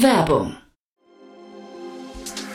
Werbung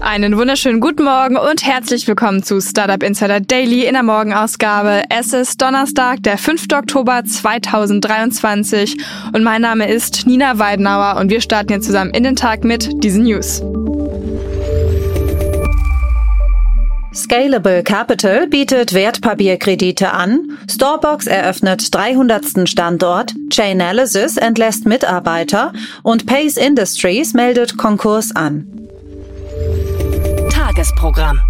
Einen wunderschönen guten Morgen und herzlich willkommen zu Startup Insider Daily in der Morgenausgabe. Es ist Donnerstag, der 5. Oktober 2023 und mein Name ist Nina Weidenauer und wir starten jetzt zusammen in den Tag mit diesen News. Scalable Capital bietet Wertpapierkredite an, Storebox eröffnet 300. Standort, Chainalysis entlässt Mitarbeiter und Pace Industries meldet Konkurs an. Tagesprogramm.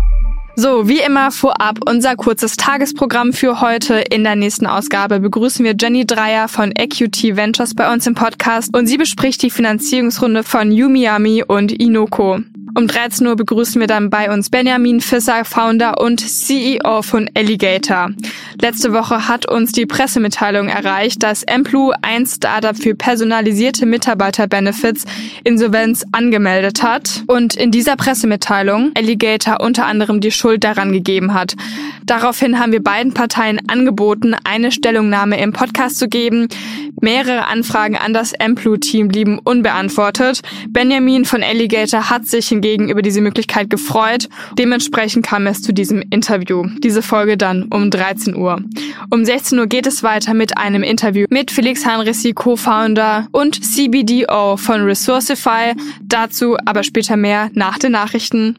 So, wie immer vorab unser kurzes Tagesprogramm für heute. In der nächsten Ausgabe begrüßen wir Jenny Dreier von EQT Ventures bei uns im Podcast und sie bespricht die Finanzierungsrunde von Yumiami und Inoko. Um 13 Uhr begrüßen wir dann bei uns Benjamin Fisser, Founder und CEO von Alligator. Letzte Woche hat uns die Pressemitteilung erreicht, dass Emplu ein Startup für personalisierte Mitarbeiterbenefits Insolvenz angemeldet hat und in dieser Pressemitteilung Alligator unter anderem die Schuld daran gegeben hat. Daraufhin haben wir beiden Parteien angeboten, eine Stellungnahme im Podcast zu geben. Mehrere Anfragen an das Emplu-Team blieben unbeantwortet. Benjamin von Alligator hat sich hingegen über diese Möglichkeit gefreut. Dementsprechend kam es zu diesem Interview. Diese Folge dann um 13 Uhr. Um 16 Uhr geht es weiter mit einem Interview mit Felix Hanrissi, Co-Founder und CBDO von Resourcify. Dazu aber später mehr nach den Nachrichten.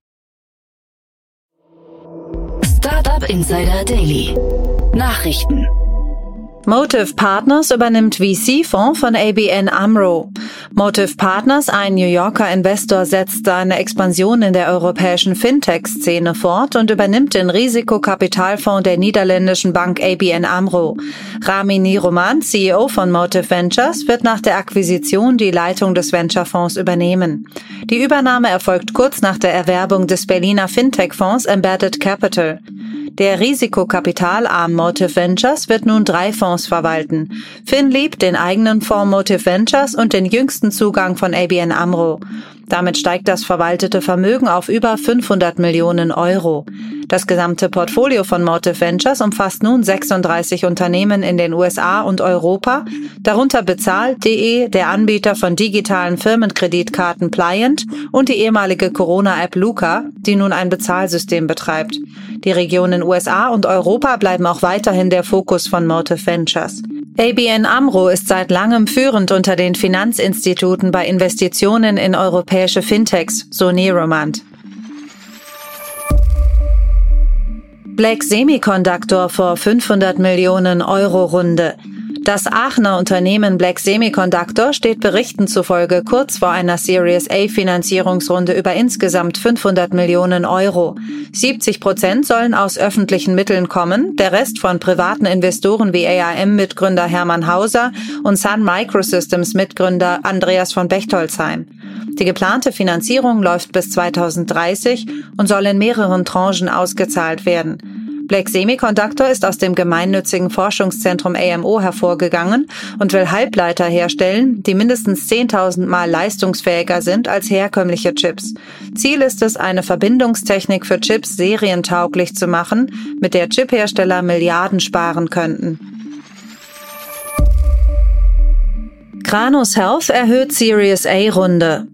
Startup Insider Daily. Nachrichten. Motive Partners übernimmt VC-Fonds von ABN AMRO. Motive Partners, ein New Yorker Investor, setzt seine Expansion in der europäischen Fintech-Szene fort und übernimmt den Risikokapitalfonds der niederländischen Bank ABN AMRO. Rami Niroman, CEO von Motive Ventures, wird nach der Akquisition die Leitung des Venture-Fonds übernehmen. Die Übernahme erfolgt kurz nach der Erwerbung des Berliner Fintech-Fonds Embedded Capital. Der Risikokapitalarm Motive Ventures wird nun drei Fonds verwalten. FinLeap, den eigenen Fonds Motive Ventures und den jüngsten Zugang von ABN AMRO. Damit steigt das verwaltete Vermögen auf über 500 Millionen Euro. Das gesamte Portfolio von Motive Ventures umfasst nun 36 Unternehmen in den USA und Europa, darunter bezahlt.de, der Anbieter von digitalen Firmenkreditkarten Pliant und die ehemalige Corona-App Luca, die nun ein Bezahlsystem betreibt. Die Regionen USA und Europa bleiben auch weiterhin der Fokus von Motive Ventures. ABN Amro ist seit langem führend unter den Finanzinstituten bei Investitionen in europäische Fintechs, so Neromant. Black Semiconductor vor 500 Millionen Euro Runde. Das Aachener Unternehmen Black Semiconductor steht Berichten zufolge kurz vor einer Series A Finanzierungsrunde über insgesamt 500 Millionen Euro. 70 Prozent sollen aus öffentlichen Mitteln kommen, der Rest von privaten Investoren wie AIM-Mitgründer Hermann Hauser und Sun Microsystems Mitgründer Andreas von Bechtolzheim. Die geplante Finanzierung läuft bis 2030 und soll in mehreren Tranchen ausgezahlt werden. Black Semiconductor ist aus dem gemeinnützigen Forschungszentrum AMO hervorgegangen und will Halbleiter herstellen, die mindestens 10.000 Mal leistungsfähiger sind als herkömmliche Chips. Ziel ist es, eine Verbindungstechnik für Chips serientauglich zu machen, mit der Chiphersteller Milliarden sparen könnten. Kranos Health erhöht Series A Runde.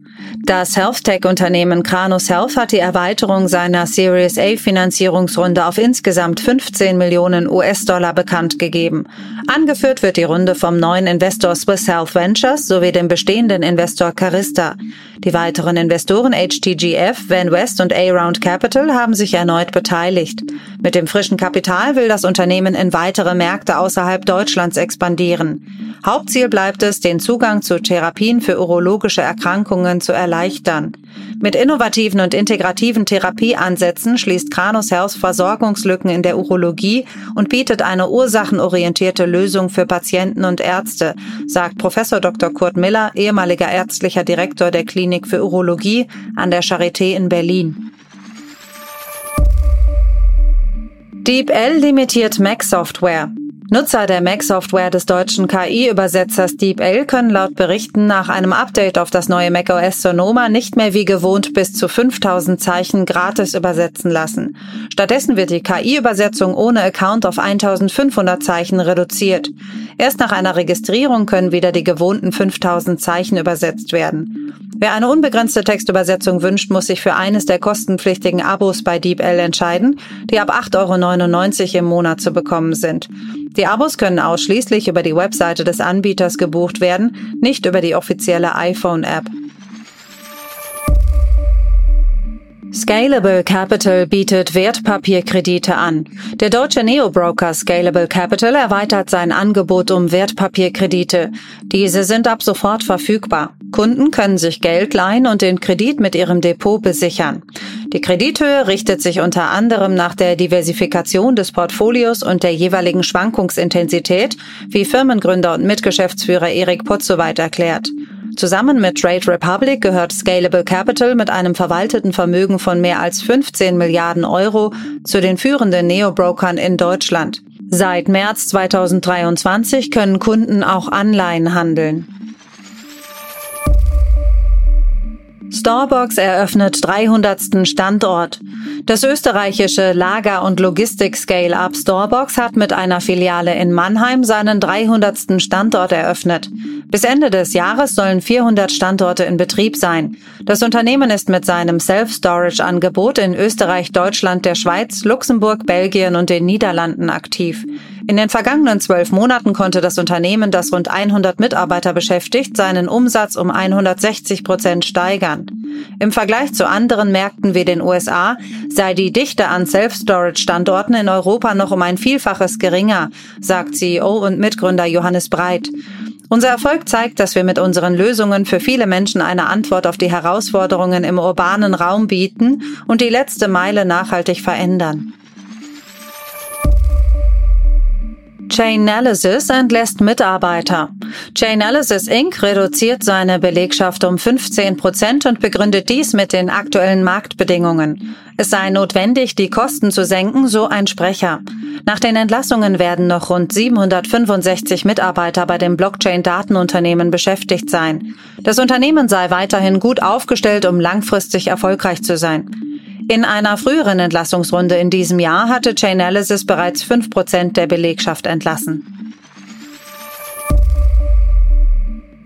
Das Health-Tech-Unternehmen Kranos Health hat die Erweiterung seiner Series A Finanzierungsrunde auf insgesamt 15 Millionen US-Dollar bekannt gegeben. Angeführt wird die Runde vom neuen Investor Swiss Health Ventures sowie dem bestehenden Investor Carista. Die weiteren Investoren HTGF, Van West und A-Round Capital haben sich erneut beteiligt. Mit dem frischen Kapital will das Unternehmen in weitere Märkte außerhalb Deutschlands expandieren. Hauptziel bleibt es, den Zugang zu Therapien für urologische Erkrankungen zu erleichtern. Mit innovativen und integrativen Therapieansätzen schließt Kranos Health Versorgungslücken in der Urologie und bietet eine ursachenorientierte Lösung für Patienten und Ärzte, sagt Professor Dr. Kurt Miller, ehemaliger ärztlicher Direktor der Klinik für Urologie an der Charité in Berlin. DeepL limitiert Mac Software. Nutzer der Mac-Software des deutschen KI-Übersetzers DeepL können laut Berichten nach einem Update auf das neue macOS Sonoma nicht mehr wie gewohnt bis zu 5000 Zeichen gratis übersetzen lassen. Stattdessen wird die KI-Übersetzung ohne Account auf 1500 Zeichen reduziert. Erst nach einer Registrierung können wieder die gewohnten 5000 Zeichen übersetzt werden. Wer eine unbegrenzte Textübersetzung wünscht, muss sich für eines der kostenpflichtigen Abos bei DeepL entscheiden, die ab 8,99 Euro im Monat zu bekommen sind. Die Abos können ausschließlich über die Webseite des Anbieters gebucht werden, nicht über die offizielle iPhone-App. Scalable Capital bietet Wertpapierkredite an. Der deutsche Neobroker Scalable Capital erweitert sein Angebot um Wertpapierkredite. Diese sind ab sofort verfügbar. Kunden können sich Geld leihen und den Kredit mit ihrem Depot besichern. Die Kredithöhe richtet sich unter anderem nach der Diversifikation des Portfolios und der jeweiligen Schwankungsintensität, wie Firmengründer und Mitgeschäftsführer Erik Potzowait erklärt. Zusammen mit Trade Republic gehört Scalable Capital mit einem verwalteten Vermögen von mehr als 15 Milliarden Euro zu den führenden Neobrokern in Deutschland. Seit März 2023 können Kunden auch Anleihen handeln. Starbucks eröffnet 300. Standort. Das österreichische Lager- und Logistik-Scale-Up Starbucks hat mit einer Filiale in Mannheim seinen 300. Standort eröffnet. Bis Ende des Jahres sollen 400 Standorte in Betrieb sein. Das Unternehmen ist mit seinem Self-Storage-Angebot in Österreich, Deutschland, der Schweiz, Luxemburg, Belgien und den Niederlanden aktiv. In den vergangenen zwölf Monaten konnte das Unternehmen, das rund 100 Mitarbeiter beschäftigt, seinen Umsatz um 160 Prozent steigern. Im Vergleich zu anderen Märkten wie den USA sei die Dichte an Self-Storage-Standorten in Europa noch um ein Vielfaches geringer, sagt CEO und Mitgründer Johannes Breit. Unser Erfolg zeigt, dass wir mit unseren Lösungen für viele Menschen eine Antwort auf die Herausforderungen im urbanen Raum bieten und die letzte Meile nachhaltig verändern. Chainalysis entlässt Mitarbeiter. Chainalysis Inc. reduziert seine Belegschaft um 15 Prozent und begründet dies mit den aktuellen Marktbedingungen. Es sei notwendig, die Kosten zu senken, so ein Sprecher. Nach den Entlassungen werden noch rund 765 Mitarbeiter bei dem Blockchain-Datenunternehmen beschäftigt sein. Das Unternehmen sei weiterhin gut aufgestellt, um langfristig erfolgreich zu sein. In einer früheren Entlassungsrunde in diesem Jahr hatte Chainalysis bereits 5% der Belegschaft entlassen.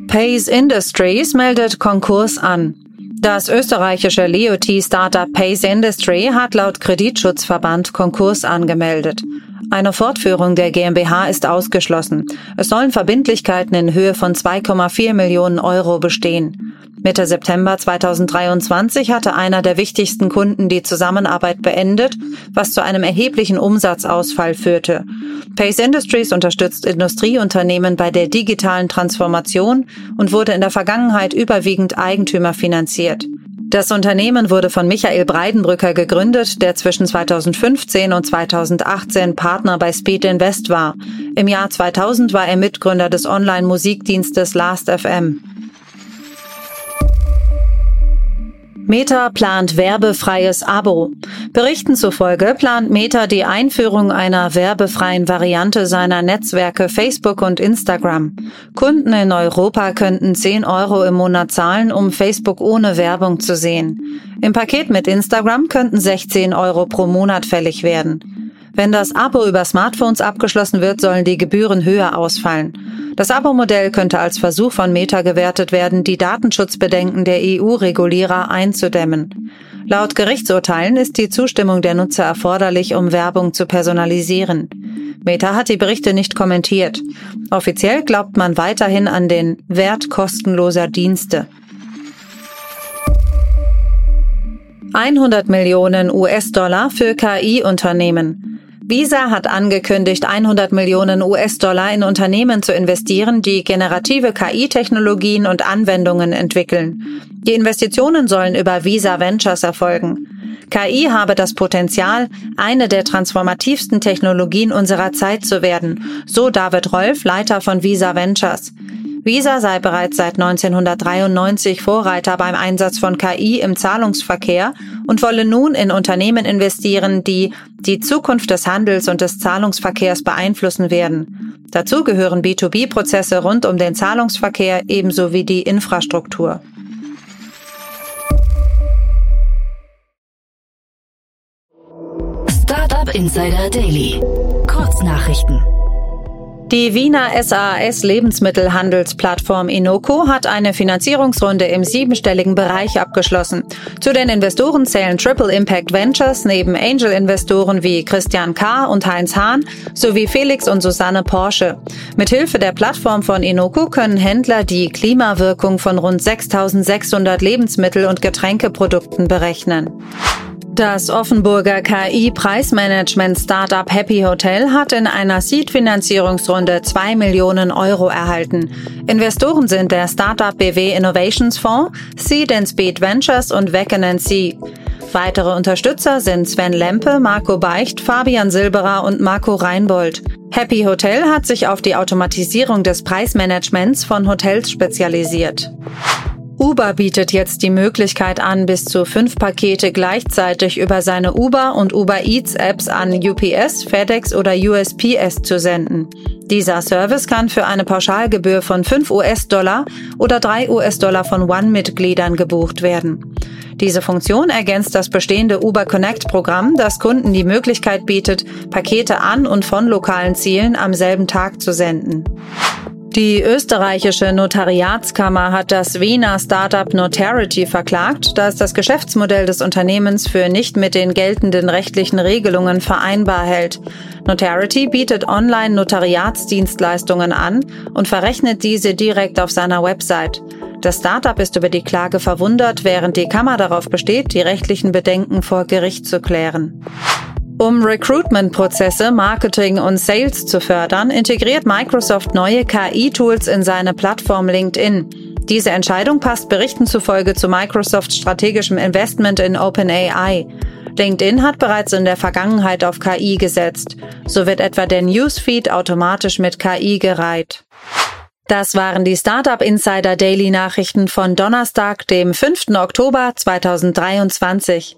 Pace Industries meldet Konkurs an. Das österreichische Leot-Startup Pace Industry hat laut Kreditschutzverband Konkurs angemeldet. Eine Fortführung der GmbH ist ausgeschlossen. Es sollen Verbindlichkeiten in Höhe von 2,4 Millionen Euro bestehen. Mitte September 2023 hatte einer der wichtigsten Kunden die Zusammenarbeit beendet, was zu einem erheblichen Umsatzausfall führte. Pace Industries unterstützt Industrieunternehmen bei der digitalen Transformation und wurde in der Vergangenheit überwiegend Eigentümer finanziert. Das Unternehmen wurde von Michael Breidenbrücker gegründet, der zwischen 2015 und 2018 Partner bei Speed Invest war. Im Jahr 2000 war er Mitgründer des Online-Musikdienstes Last.fm. Meta plant werbefreies Abo. Berichten zufolge plant Meta die Einführung einer werbefreien Variante seiner Netzwerke Facebook und Instagram. Kunden in Europa könnten 10 Euro im Monat zahlen, um Facebook ohne Werbung zu sehen. Im Paket mit Instagram könnten 16 Euro pro Monat fällig werden. Wenn das Abo über Smartphones abgeschlossen wird, sollen die Gebühren höher ausfallen. Das Abo-Modell könnte als Versuch von Meta gewertet werden, die Datenschutzbedenken der EU-Regulierer einzudämmen. Laut Gerichtsurteilen ist die Zustimmung der Nutzer erforderlich, um Werbung zu personalisieren. Meta hat die Berichte nicht kommentiert. Offiziell glaubt man weiterhin an den Wert kostenloser Dienste. 100 Millionen US-Dollar für KI-Unternehmen. Visa hat angekündigt, 100 Millionen US-Dollar in Unternehmen zu investieren, die generative KI-Technologien und Anwendungen entwickeln. Die Investitionen sollen über Visa Ventures erfolgen. KI habe das Potenzial, eine der transformativsten Technologien unserer Zeit zu werden, so David Rolf, Leiter von Visa Ventures. Visa sei bereits seit 1993 Vorreiter beim Einsatz von KI im Zahlungsverkehr und wolle nun in Unternehmen investieren, die die Zukunft des Handels und des Zahlungsverkehrs beeinflussen werden. Dazu gehören B2B-Prozesse rund um den Zahlungsverkehr ebenso wie die Infrastruktur. Startup Insider Daily. Kurznachrichten. Die Wiener SAS Lebensmittelhandelsplattform Inoco hat eine Finanzierungsrunde im siebenstelligen Bereich abgeschlossen. Zu den Investoren zählen Triple Impact Ventures neben Angel-Investoren wie Christian K. und Heinz Hahn sowie Felix und Susanne Porsche. Mithilfe der Plattform von Inoco können Händler die Klimawirkung von rund 6600 Lebensmittel- und Getränkeprodukten berechnen. Das Offenburger KI-Preismanagement-Startup Happy Hotel hat in einer Seed-Finanzierungsrunde 2 Millionen Euro erhalten. Investoren sind der Startup BW Innovations Fonds, Seed and Speed Ventures und Wecken C. Weitere Unterstützer sind Sven Lempe, Marco Beicht, Fabian Silberer und Marco Reinbold. Happy Hotel hat sich auf die Automatisierung des Preismanagements von Hotels spezialisiert. Uber bietet jetzt die Möglichkeit an, bis zu fünf Pakete gleichzeitig über seine Uber und Uber Eats Apps an UPS, FedEx oder USPS zu senden. Dieser Service kann für eine Pauschalgebühr von 5 US-Dollar oder 3 US-Dollar von One-Mitgliedern gebucht werden. Diese Funktion ergänzt das bestehende Uber Connect-Programm, das Kunden die Möglichkeit bietet, Pakete an und von lokalen Zielen am selben Tag zu senden. Die österreichische Notariatskammer hat das Wiener Startup Notarity verklagt, da es das Geschäftsmodell des Unternehmens für nicht mit den geltenden rechtlichen Regelungen vereinbar hält. Notarity bietet online Notariatsdienstleistungen an und verrechnet diese direkt auf seiner Website. Das Startup ist über die Klage verwundert, während die Kammer darauf besteht, die rechtlichen Bedenken vor Gericht zu klären. Um Recruitment-Prozesse, Marketing und Sales zu fördern, integriert Microsoft neue KI-Tools in seine Plattform LinkedIn. Diese Entscheidung passt Berichten zufolge zu Microsofts strategischem Investment in OpenAI. LinkedIn hat bereits in der Vergangenheit auf KI gesetzt. So wird etwa der Newsfeed automatisch mit KI gereiht. Das waren die Startup Insider Daily Nachrichten von Donnerstag, dem 5. Oktober 2023.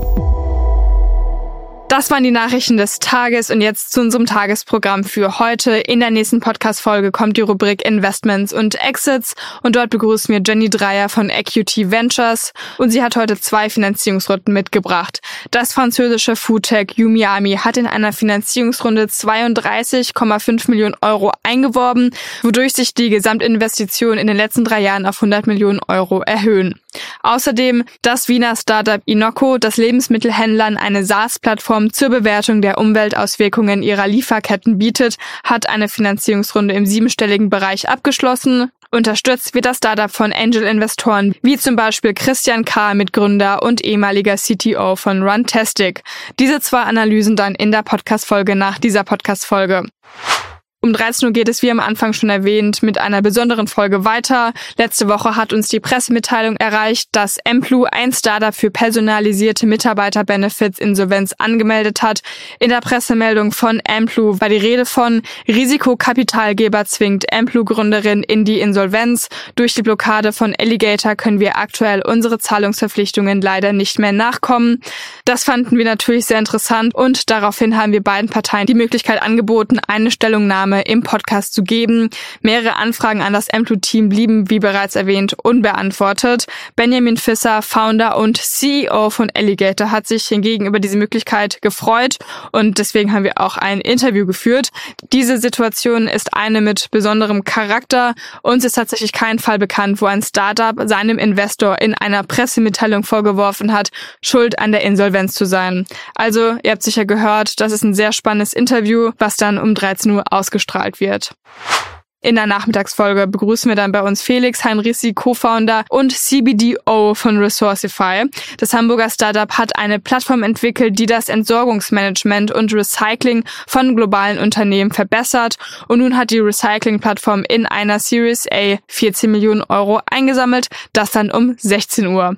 Das waren die Nachrichten des Tages und jetzt zu unserem Tagesprogramm für heute. In der nächsten Podcast-Folge kommt die Rubrik Investments und Exits und dort begrüßen wir Jenny Dreier von Equity Ventures und sie hat heute zwei Finanzierungsrunden mitgebracht. Das französische Foodtech Yumiami hat in einer Finanzierungsrunde 32,5 Millionen Euro eingeworben, wodurch sich die Gesamtinvestitionen in den letzten drei Jahren auf 100 Millionen Euro erhöhen. Außerdem das Wiener Startup Inoco, das Lebensmittelhändlern eine SaaS-Plattform zur Bewertung der Umweltauswirkungen ihrer Lieferketten bietet, hat eine Finanzierungsrunde im siebenstelligen Bereich abgeschlossen. Unterstützt wird das Startup von Angel-Investoren, wie zum Beispiel Christian K., Mitgründer und ehemaliger CTO von Runtastic. Diese zwei Analysen dann in der Podcast-Folge nach dieser Podcast-Folge. Um 13 Uhr geht es, wie am Anfang schon erwähnt, mit einer besonderen Folge weiter. Letzte Woche hat uns die Pressemitteilung erreicht, dass Emplu ein Startup für personalisierte Mitarbeiterbenefits Insolvenz angemeldet hat. In der Pressemeldung von Emplu war die Rede von Risikokapitalgeber zwingt Emplu-Gründerin in die Insolvenz. Durch die Blockade von Alligator können wir aktuell unsere Zahlungsverpflichtungen leider nicht mehr nachkommen. Das fanden wir natürlich sehr interessant und daraufhin haben wir beiden Parteien die Möglichkeit angeboten, eine Stellungnahme Stellungnahme im Podcast zu geben. Mehrere Anfragen an das M2-Team blieben, wie bereits erwähnt, unbeantwortet. Benjamin Fisser, Founder und CEO von Alligator, hat sich hingegen über diese Möglichkeit gefreut und deswegen haben wir auch ein Interview geführt. Diese Situation ist eine mit besonderem Charakter. Uns ist tatsächlich kein Fall bekannt, wo ein Startup seinem Investor in einer Pressemitteilung vorgeworfen hat, schuld an der Insolvenz zu sein. Also, ihr habt sicher gehört, das ist ein sehr spannendes Interview, was dann um 13 Uhr ausgestrahlt wird. In der Nachmittagsfolge begrüßen wir dann bei uns Felix Heinrici, Co-Founder und CBDO von Resourcify. Das Hamburger Startup hat eine Plattform entwickelt, die das Entsorgungsmanagement und Recycling von globalen Unternehmen verbessert. Und nun hat die Recycling-Plattform in einer Series A 14 Millionen Euro eingesammelt. Das dann um 16 Uhr.